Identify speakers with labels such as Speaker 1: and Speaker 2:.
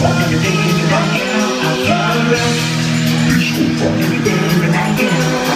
Speaker 1: Fucking baby, fucking